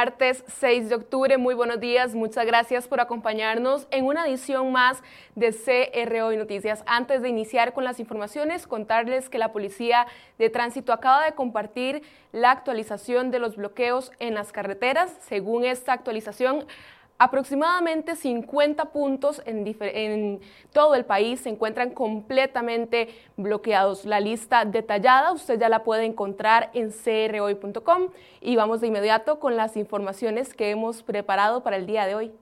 Martes 6 de octubre. Muy buenos días, muchas gracias por acompañarnos en una edición más de CRO y Noticias. Antes de iniciar con las informaciones, contarles que la Policía de Tránsito acaba de compartir la actualización de los bloqueos en las carreteras. Según esta actualización, Aproximadamente 50 puntos en, todo el país se encuentran completamente bloqueados. La lista detallada usted ya la puede encontrar en crhoy.com y vamos de inmediato con las informaciones que hemos preparado para el día de hoy.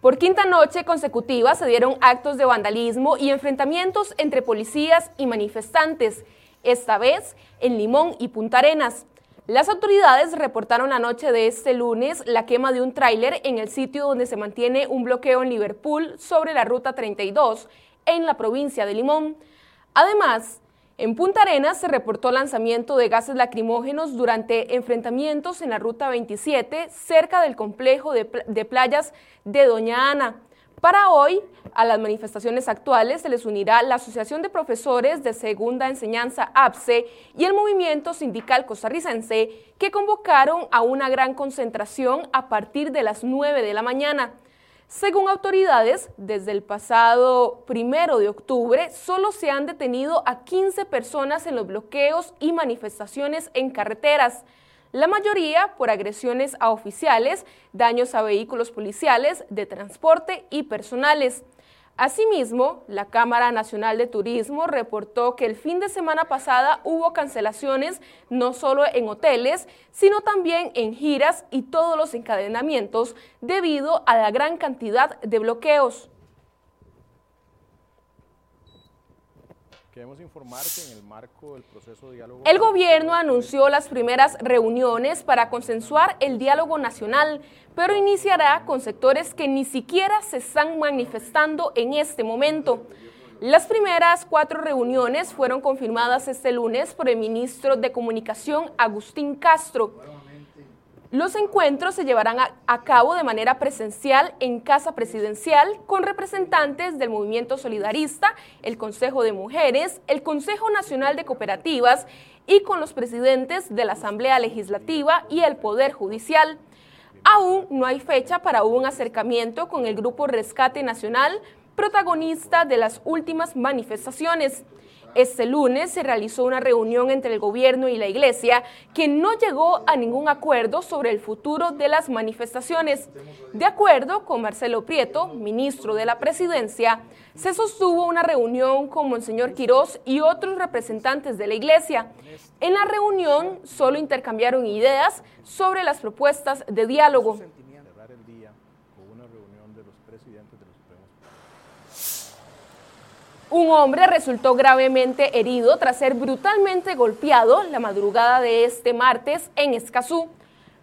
Por quinta noche consecutiva se dieron actos de vandalismo y enfrentamientos entre policías y manifestantes esta vez en Limón y Punta Arenas. Las autoridades reportaron la noche de este lunes la quema de un tráiler en el sitio donde se mantiene un bloqueo en Liverpool sobre la Ruta 32 en la provincia de Limón. Además, en Punta Arenas se reportó lanzamiento de gases lacrimógenos durante enfrentamientos en la Ruta 27 cerca del complejo de, de playas de Doña Ana. Para hoy, a las manifestaciones actuales se les unirá la Asociación de Profesores de Segunda Enseñanza APSE y el Movimiento Sindical Costarricense, que convocaron a una gran concentración a partir de las 9 de la mañana. Según autoridades, desde el pasado primero de octubre, solo se han detenido a 15 personas en los bloqueos y manifestaciones en carreteras la mayoría por agresiones a oficiales, daños a vehículos policiales, de transporte y personales. Asimismo, la Cámara Nacional de Turismo reportó que el fin de semana pasada hubo cancelaciones no solo en hoteles, sino también en giras y todos los encadenamientos debido a la gran cantidad de bloqueos. Queremos informar que en el marco del proceso de diálogo... El gobierno anunció las primeras reuniones para consensuar el diálogo nacional, pero iniciará con sectores que ni siquiera se están manifestando en este momento. Las primeras cuatro reuniones fueron confirmadas este lunes por el ministro de Comunicación, Agustín Castro. Los encuentros se llevarán a, cabo de manera presencial en Casa Presidencial con representantes del Movimiento Solidarista, el Consejo de Mujeres, el Consejo Nacional de Cooperativas y con los presidentes de la Asamblea Legislativa y el Poder Judicial. Aún no hay fecha para un acercamiento con el Grupo Rescate Nacional, protagonista de las últimas manifestaciones. Este lunes se realizó una reunión entre el gobierno y la iglesia que no llegó a ningún acuerdo sobre el futuro de las manifestaciones. De acuerdo con Marcelo Prieto, ministro de la presidencia, se sostuvo una reunión con Monseñor Quirós y otros representantes de la iglesia. En la reunión solo intercambiaron ideas sobre las propuestas de diálogo. Un hombre resultó gravemente herido tras ser brutalmente golpeado la madrugada de este martes en Escazú.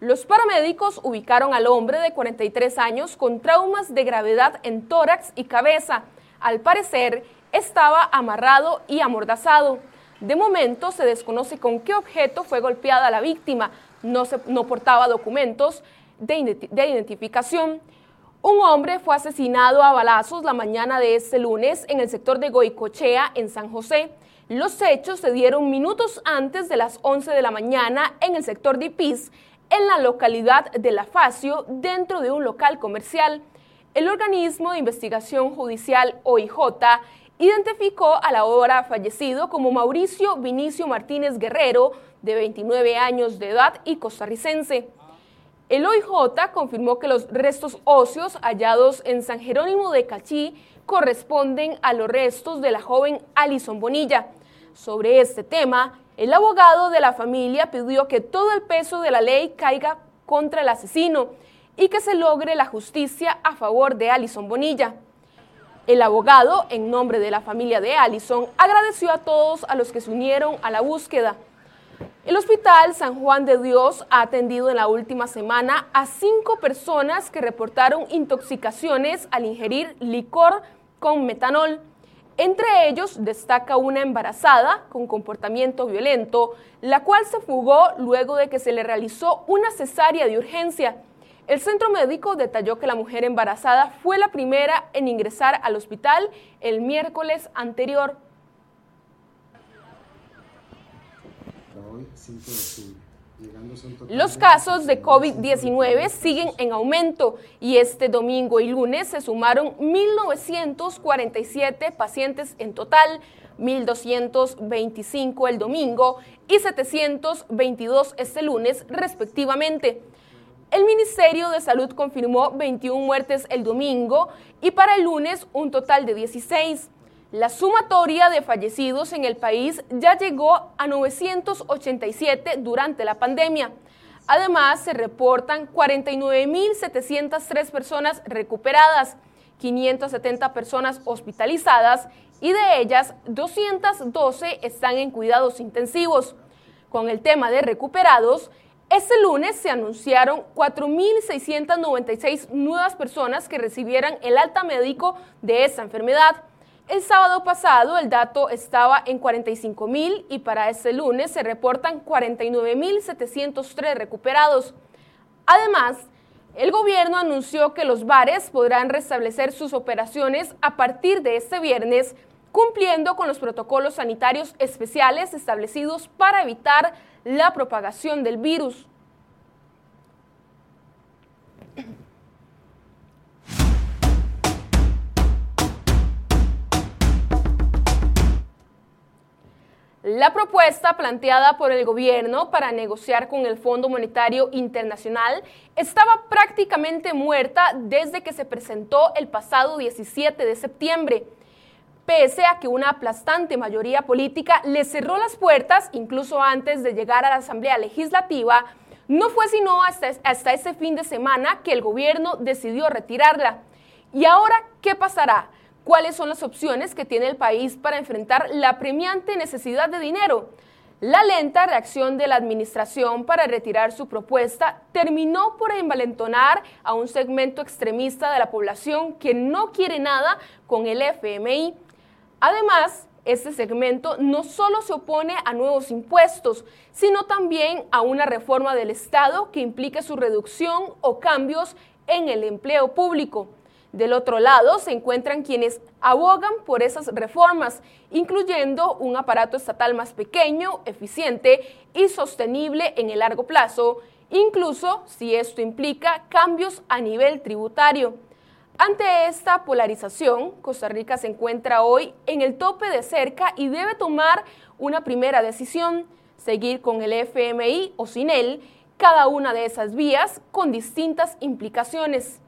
Los paramédicos ubicaron al hombre de 43 años con traumas de gravedad en tórax y cabeza. Al parecer, estaba amarrado y amordazado. De momento se desconoce con qué objeto fue golpeada la víctima. No, se, no portaba documentos de, de identificación. Un hombre fue asesinado a balazos la mañana de este lunes en el sector de Goicochea, en San José. Los hechos se dieron minutos antes de las 11 de la mañana en el sector de Ipis, en la localidad de La Facio, dentro de un local comercial. El organismo de investigación judicial OIJ identificó a la hora fallecido como Mauricio Vinicio Martínez Guerrero, de 29 años de edad y costarricense. El OIJ confirmó que los restos óseos hallados en San Jerónimo de Cachí corresponden a los restos de la joven Alison Bonilla. Sobre este tema, el abogado de la familia pidió que todo el peso de la ley caiga contra el asesino y que se logre la justicia a favor de Alison Bonilla. El abogado, en nombre de la familia de Alison, agradeció a todos a los que se unieron a la búsqueda. El Hospital San Juan de Dios ha atendido en la última semana a cinco personas que reportaron intoxicaciones al ingerir licor con metanol. Entre ellos destaca una embarazada con comportamiento violento, la cual se fugó luego de que se le realizó una cesárea de urgencia. El centro médico detalló que la mujer embarazada fue la primera en ingresar al hospital el miércoles anterior. Los casos de COVID-19 siguen en aumento y este domingo y lunes se sumaron 1.947 pacientes en total, 1.225 el domingo y 722 este lunes respectivamente. El Ministerio de Salud confirmó 21 muertes el domingo y para el lunes un total de 16. La sumatoria de fallecidos en el país ya llegó a 987 durante la pandemia. Además, se reportan 49.703 personas recuperadas, 570 personas hospitalizadas y de ellas 212 están en cuidados intensivos. Con el tema de recuperados, este lunes se anunciaron 4.696 nuevas personas que recibieran el alta médico de esta enfermedad. El sábado pasado el dato estaba en 45 mil y para este lunes se reportan 49.703 recuperados. Además, el gobierno anunció que los bares podrán restablecer sus operaciones a partir de este viernes, cumpliendo con los protocolos sanitarios especiales establecidos para evitar la propagación del virus. La propuesta planteada por el gobierno para negociar con el Fondo Monetario Internacional estaba prácticamente muerta desde que se presentó el pasado 17 de septiembre. Pese a que una aplastante mayoría política le cerró las puertas incluso antes de llegar a la Asamblea Legislativa, no fue sino hasta, hasta ese fin de semana que el gobierno decidió retirarla. ¿Y ahora qué pasará? Cuáles son las opciones que tiene el país para enfrentar la premiante necesidad de dinero. La lenta reacción de la administración para retirar su propuesta terminó por envalentonar a un segmento extremista de la población que no quiere nada con el FMI. Además, este segmento no solo se opone a nuevos impuestos, sino también a una reforma del Estado que implique su reducción o cambios en el empleo público. Del otro lado se encuentran quienes abogan por esas reformas, incluyendo un aparato estatal más pequeño, eficiente y sostenible en el largo plazo, incluso si esto implica cambios a nivel tributario. Ante esta polarización, Costa Rica se encuentra hoy en el tope de cerca y debe tomar una primera decisión, seguir con el FMI o sin él, cada una de esas vías con distintas implicaciones.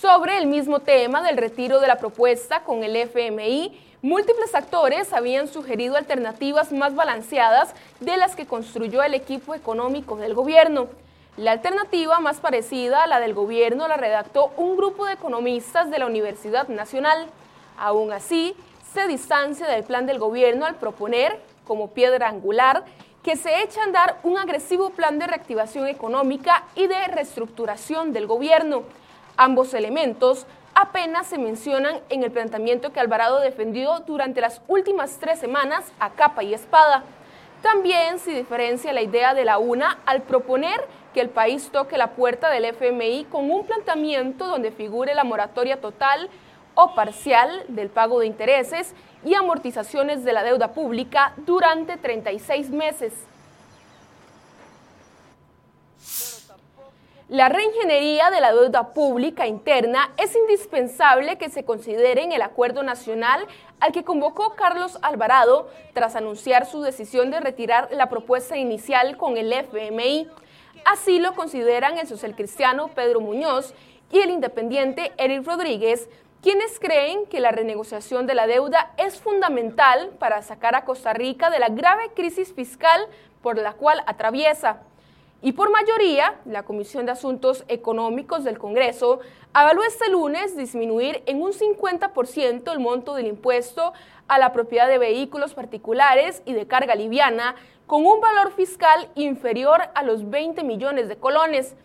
Sobre el mismo tema del retiro de la propuesta con el FMI, múltiples actores habían sugerido alternativas más balanceadas de las que construyó el equipo económico del gobierno. La alternativa más parecida a la del gobierno la redactó un grupo de economistas de la Universidad Nacional. Aún así, se distancia del plan del gobierno al proponer, como piedra angular, que se eche a andar un agresivo plan de reactivación económica y de reestructuración del gobierno Ambos elementos apenas se mencionan en el planteamiento que Alvarado defendió durante las últimas tres semanas a capa y espada. También se diferencia la idea de la UNA al proponer que el país toque la puerta del FMI con un planteamiento donde figure la moratoria total o parcial del pago de intereses y amortizaciones de la deuda pública durante 36 meses. La reingeniería de la deuda pública interna es indispensable que se considere en el acuerdo nacional al que convocó Carlos Alvarado tras anunciar su decisión de retirar la propuesta inicial con el FMI. Así lo consideran el socialcristiano Pedro Muñoz y el independiente Eric Rodríguez, quienes creen que la renegociación de la deuda es fundamental para sacar a Costa Rica de la grave crisis fiscal por la cual atraviesa. Y por mayoría, la Comisión de Asuntos Económicos del Congreso avaló este lunes disminuir en un 50% el monto del impuesto a la propiedad de vehículos particulares y de carga liviana con un valor fiscal inferior a los 20 millones de colones.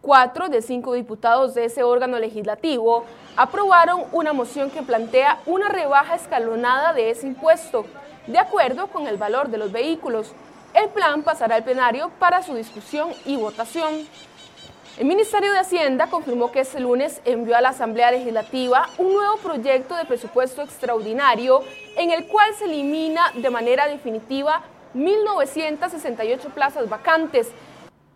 Cuatro de cinco diputados de ese órgano legislativo aprobaron una moción que plantea una rebaja escalonada de ese impuesto, de acuerdo con el valor de los vehículos. El plan pasará al plenario para su discusión y votación. El Ministerio de Hacienda confirmó que este lunes envió a la Asamblea Legislativa un nuevo proyecto de presupuesto extraordinario en el cual se elimina de manera definitiva 1.968 plazas vacantes.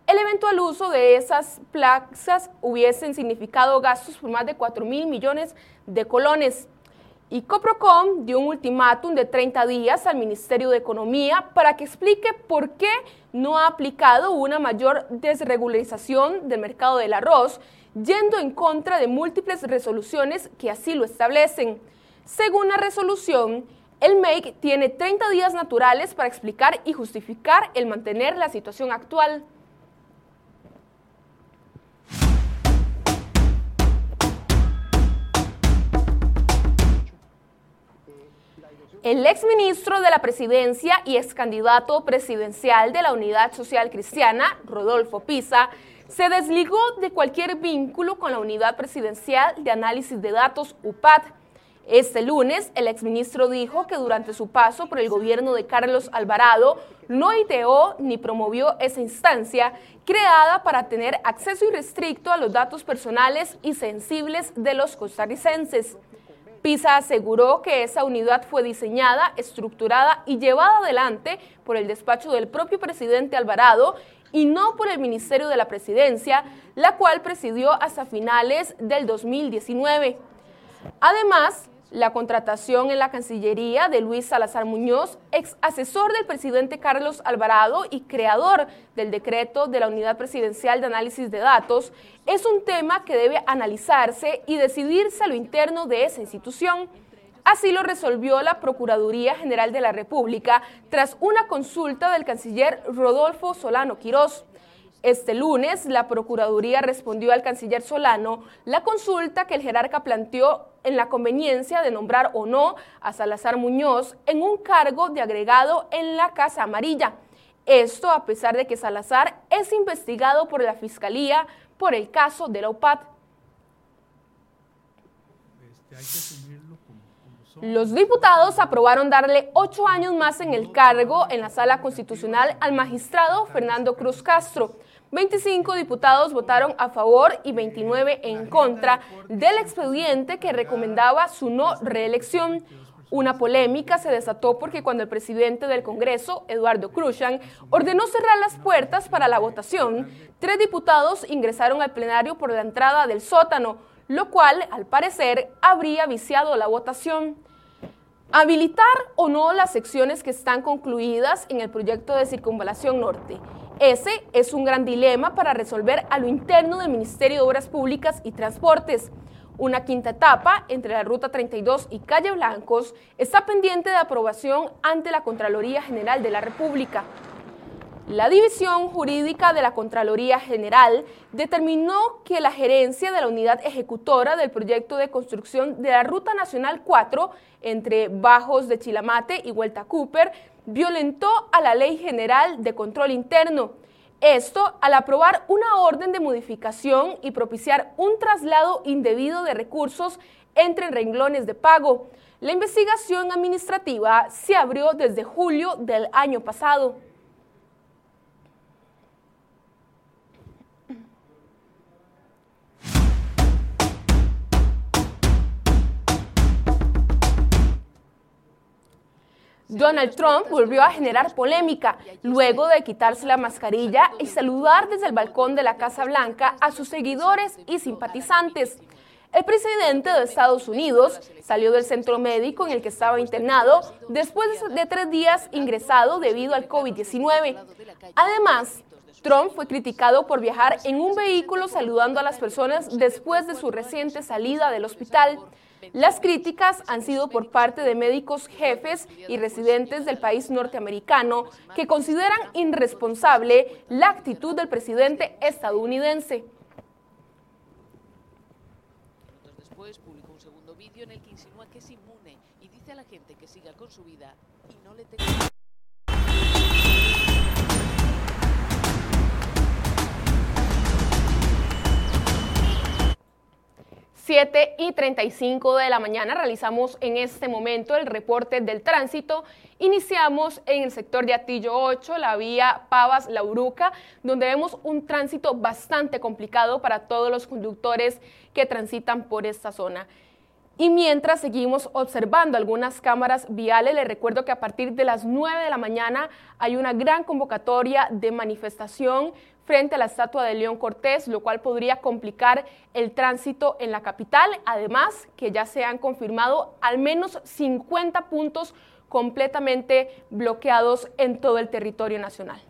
El eventual uso de esas plazas hubiesen significado gastos por más de 4 mil millones de colones y Coprocom dio un ultimátum de 30 días al Ministerio de Economía para que explique por qué no ha aplicado una mayor desregularización del mercado del arroz, yendo en contra de múltiples resoluciones que así lo establecen. Según la resolución, el MEIC tiene 30 días naturales para explicar y justificar el mantener la situación actual. El exministro de la Presidencia y ex candidato presidencial de la Unidad Social Cristiana, Rodolfo Pisa, se desligó de cualquier vínculo con la Unidad Presidencial de Análisis de Datos, UPAD. Este lunes, el exministro dijo que durante su paso por el gobierno de Carlos Alvarado no ideó ni promovió esa instancia creada para tener acceso irrestricto a los datos personales y sensibles de los costarricenses. PISA aseguró que esa unidad fue diseñada, estructurada y llevada adelante por el despacho del propio presidente Alvarado y no por el Ministerio de la Presidencia, la cual presidió hasta finales del 2019. Además, la contratación en la Cancillería de Luis Salazar Muñoz, ex asesor del presidente Carlos Alvarado y creador del decreto de la Unidad Presidencial de Análisis de Datos, es un tema que debe analizarse y decidirse a lo interno de esa institución. Así lo resolvió la Procuraduría General de la República tras una consulta del canciller Rodolfo Solano Quirós. Este lunes, la Procuraduría respondió al canciller Solano la consulta que el jerarca planteó en la conveniencia de nombrar o no a Salazar Muñoz en un cargo de agregado en la Casa Amarilla. Esto a pesar de que Salazar es investigado por la Fiscalía por el caso de la UPAD. Este, los diputados aprobaron darle ocho años más en el cargo en la sala constitucional al magistrado Fernando Cruz Castro. 25 diputados votaron a favor y 29 en contra del expediente que recomendaba su no reelección. Una polémica se desató porque cuando el presidente del Congreso, Eduardo Cruzan, ordenó cerrar las puertas para la votación, tres diputados ingresaron al plenario por la entrada del sótano, lo cual, al parecer, habría viciado la votación. Habilitar o no las secciones que están concluidas en el proyecto de circunvalación norte. Ese es un gran dilema para resolver a lo interno del Ministerio de Obras Públicas y Transportes. Una quinta etapa entre la Ruta 32 y Calle Blancos está pendiente de aprobación ante la Contraloría General de la República. La División Jurídica de la Contraloría General determinó que la gerencia de la unidad ejecutora del proyecto de construcción de la Ruta Nacional 4 entre Bajos de Chilamate y Vuelta Cooper violentó a la Ley General de Control Interno. Esto al aprobar una orden de modificación y propiciar un traslado indebido de recursos entre renglones de pago. La investigación administrativa se abrió desde julio del año pasado. Donald Trump volvió a generar polémica luego de quitarse la mascarilla y saludar desde el balcón de la Casa Blanca a sus seguidores y simpatizantes. El presidente de Estados Unidos salió del centro médico en el que estaba internado después de tres días ingresado debido al COVID-19. Además, Trump fue criticado por viajar en un vehículo saludando a las personas después de su reciente salida del hospital. Las críticas han sido por parte de médicos jefes y residentes del país norteamericano que consideran irresponsable la actitud del presidente estadounidense. después publicó un segundo vídeo en el que insinúa que es inmune y dice a la gente que siga con su vida y no le tenga... 7 y 35 de la mañana realizamos en este momento el reporte del tránsito. Iniciamos en el sector de Atillo 8, la vía Pavas-La Uruca, donde vemos un tránsito bastante complicado para todos los conductores que transitan por esta zona. Y mientras seguimos observando algunas cámaras viales, les recuerdo que a partir de las 9 de la mañana hay una gran convocatoria de manifestación frente a la estatua de León Cortés, lo cual podría complicar el tránsito en la capital. Además, que ya se han confirmado al menos 50 puntos completamente bloqueados en todo el territorio nacional.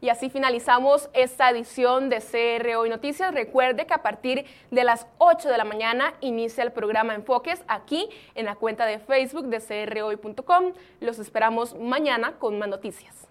Y así finalizamos esta edición de CR Hoy Noticias. Recuerde que a partir de las 8 de la mañana inicia el programa Enfoques aquí en la cuenta de Facebook de crhoy.com. Los esperamos mañana con más noticias.